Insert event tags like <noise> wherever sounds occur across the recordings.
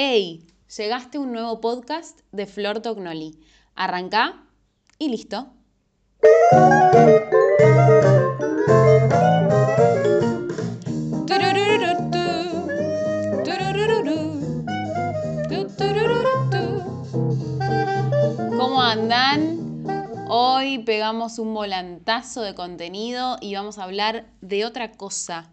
¡Ey! Llegaste un nuevo podcast de Flor Tognoli. Arranca y listo. ¿Cómo andan? Hoy pegamos un volantazo de contenido y vamos a hablar de otra cosa.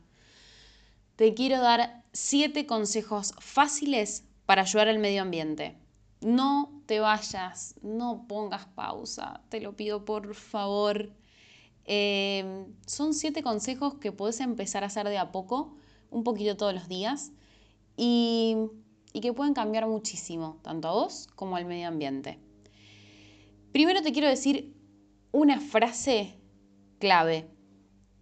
Te quiero dar siete consejos fáciles para ayudar al medio ambiente. No te vayas, no pongas pausa, te lo pido por favor. Em, son siete consejos que puedes empezar a hacer de a poco, un poquito todos los días, y, y que pueden cambiar muchísimo, tanto a vos como al medio ambiente. Primero te quiero decir una frase clave.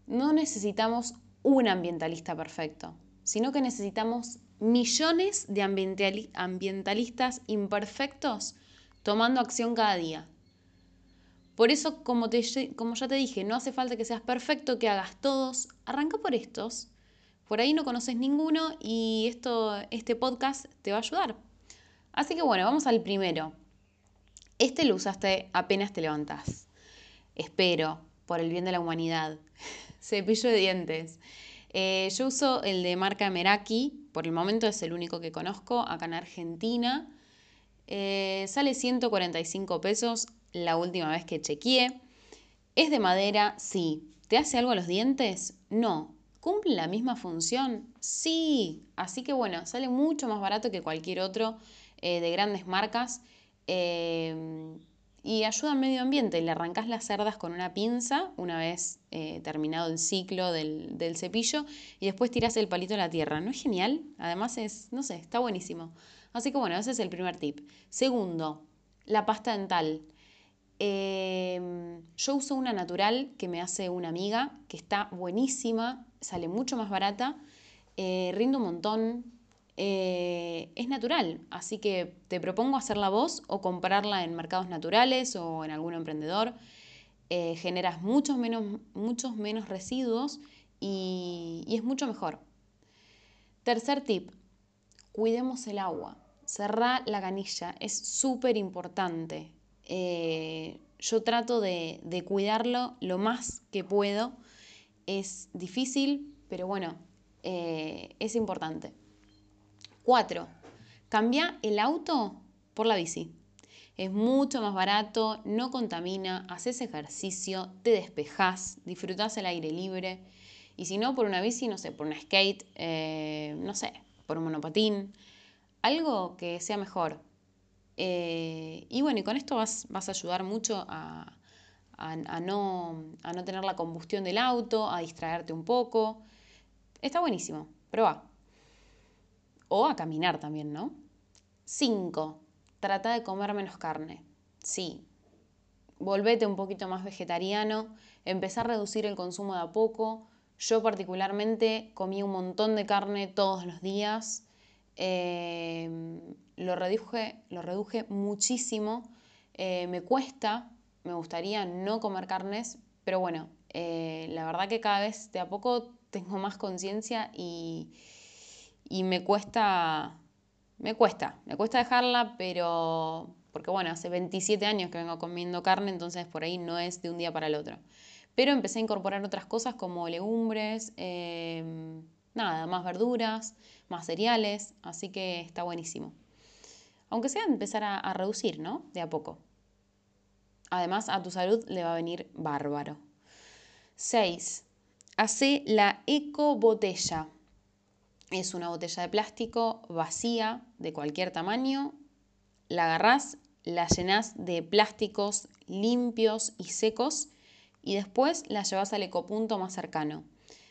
No necesitamos un ambientalista perfecto sino que necesitamos millones de ambientalistas imperfectos tomando acción cada día. Por eso, como, como ya te dije, no hace falta que seas perfecto, que hagas todos. Arranca por estos. Por ahí no conoces ninguno y esto, este podcast te va a ayudar. Así que bueno, vamos al primero. Este lo usaste apenas te levantás. Espero, por el bien de la humanidad. <laughs> Cepillo de dientes. Eh, yo uso el de marca Meraki, por el momento es el único que conozco acá en Argentina. Eh, sale 145 pesos la última vez que chequeé. ¿Es de madera? Sí. ¿Te hace algo a los dientes? No. ¿Cumple la misma función? Sí. Así que bueno, sale mucho más barato que cualquier otro eh, de grandes marcas y ayuda al medio ambiente. Le arrancas las cerdas con una pinza una vez eh, terminado el ciclo del, cepillo y después tiras el palito a la tierra. ¿No es genial? Además es, no sé, está buenísimo. Así que bueno, ese es el primer tip. Segundo, la pasta dental. Em, yo uso una natural que me hace una amiga, que está buenísima, sale mucho más barata, eh, rinde un montón, eh, es natural. Así que te propongo hacerla vos o comprarla en mercados naturales o en algún emprendedor. Eh, generas muchos menos, muchos menos residuos y, es mucho mejor. Tercer tip, cuidemos el agua. Cerrar la canilla es súper importante. Eh, yo trato de, de cuidarlo lo más que puedo. Es difícil, pero bueno, es importante. 4. Cambia el auto por la bici. Es mucho más barato, no contamina, haces ejercicio, te despejas, disfrutas el aire libre. Y si no, por una bici, no sé, por un skate, eh, no sé, por un monopatín, algo que sea mejor. Eh, y bueno, y con esto vas, vas a ayudar mucho a, no, a no tener la combustión del auto, a distraerte un poco. Está buenísimo, prueba. O a caminar también, ¿no? 5. Trata de comer menos carne. Sí. Volvete un poquito más vegetariano. Empezá a reducir el consumo de a poco. Yo particularmente comí un montón de carne todos los días. Em, lo, reduje, lo reduje muchísimo. Eh, me cuesta, me gustaría no comer carnes, pero bueno, eh, la verdad que cada vez de a poco tengo más conciencia y, y me cuesta, me cuesta, me cuesta dejarla, pero porque bueno, hace 27 años que vengo comiendo carne, entonces por ahí no es de un día para el otro. Pero empecé a incorporar otras cosas como legumbres, em, nada, más verduras, más cereales, así que está buenísimo. Aunque sea empezar a, a reducir, ¿no? De a poco. Además, a tu salud le va a venir bárbaro. 6. Hace la eco botella. Es una botella de plástico vacía de cualquier tamaño. La agarrás, la llenás de plásticos limpios y secos y después la llevas al ecopunto más cercano.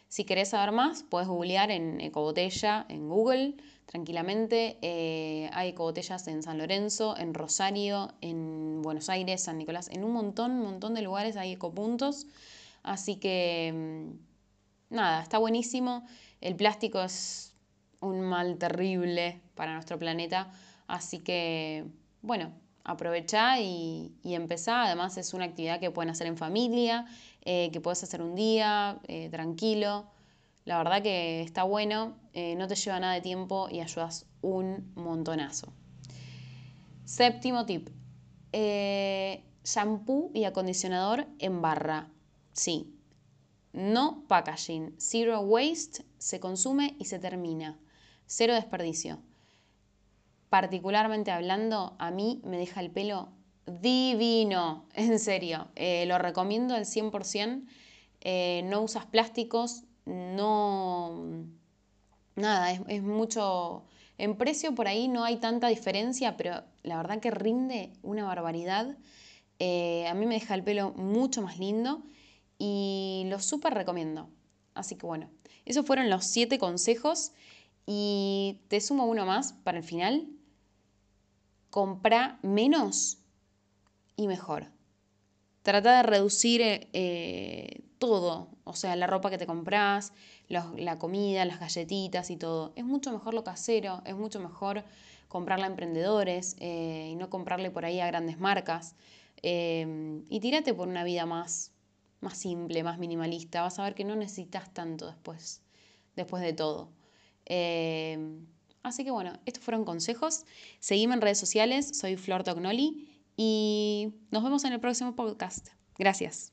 Si querés saber más, puedes googlear en ecobotella en Google tranquilamente. Eh, hay ecobotellas en San Lorenzo, en Rosario, en Buenos Aires, San Nicolás, en un montón, montón de lugares hay ecopuntos. Así que, mm, nada, está buenísimo. El plástico es un mal terrible para nuestro planeta. Así que, bueno, aprovecha y, y empezá. Además es una actividad que pueden hacer en familia, eh, que puedes hacer un día, eh, tranquilo. La verdad que está bueno, eh, no te lleva nada de tiempo y ayudas un montonazo. Séptimo tip. Shampoo y acondicionador en barra. Sí. No packaging. Zero waste. Se consume y se termina. Cero desperdicio. Particularmente hablando, a mí me deja el pelo divino. <laughs> En serio. Eh, lo recomiendo al 100%. no usas plásticos, no... Nada, es, mucho... En precio por ahí no hay tanta diferencia, pero la verdad que rinde una barbaridad. Eh, a mí me deja el pelo mucho más lindo y lo súper recomiendo. Así que bueno, esos fueron los siete consejos y te sumo uno más para el final. Compra menos y mejor. Trata de reducir eh, todo, o sea, la ropa que te compras, la comida, las galletitas y todo. Es mucho mejor lo casero, es mucho mejor comprarla a emprendedores eh, y no comprarle por ahí a grandes marcas. Eh, y tírate por una vida más, más simple, más minimalista. Vas a ver que no necesitas tanto después, después de todo. Así que bueno, estos fueron consejos. Seguime en redes sociales, soy Flor Tognoli y nos vemos en el próximo podcast. Gracias.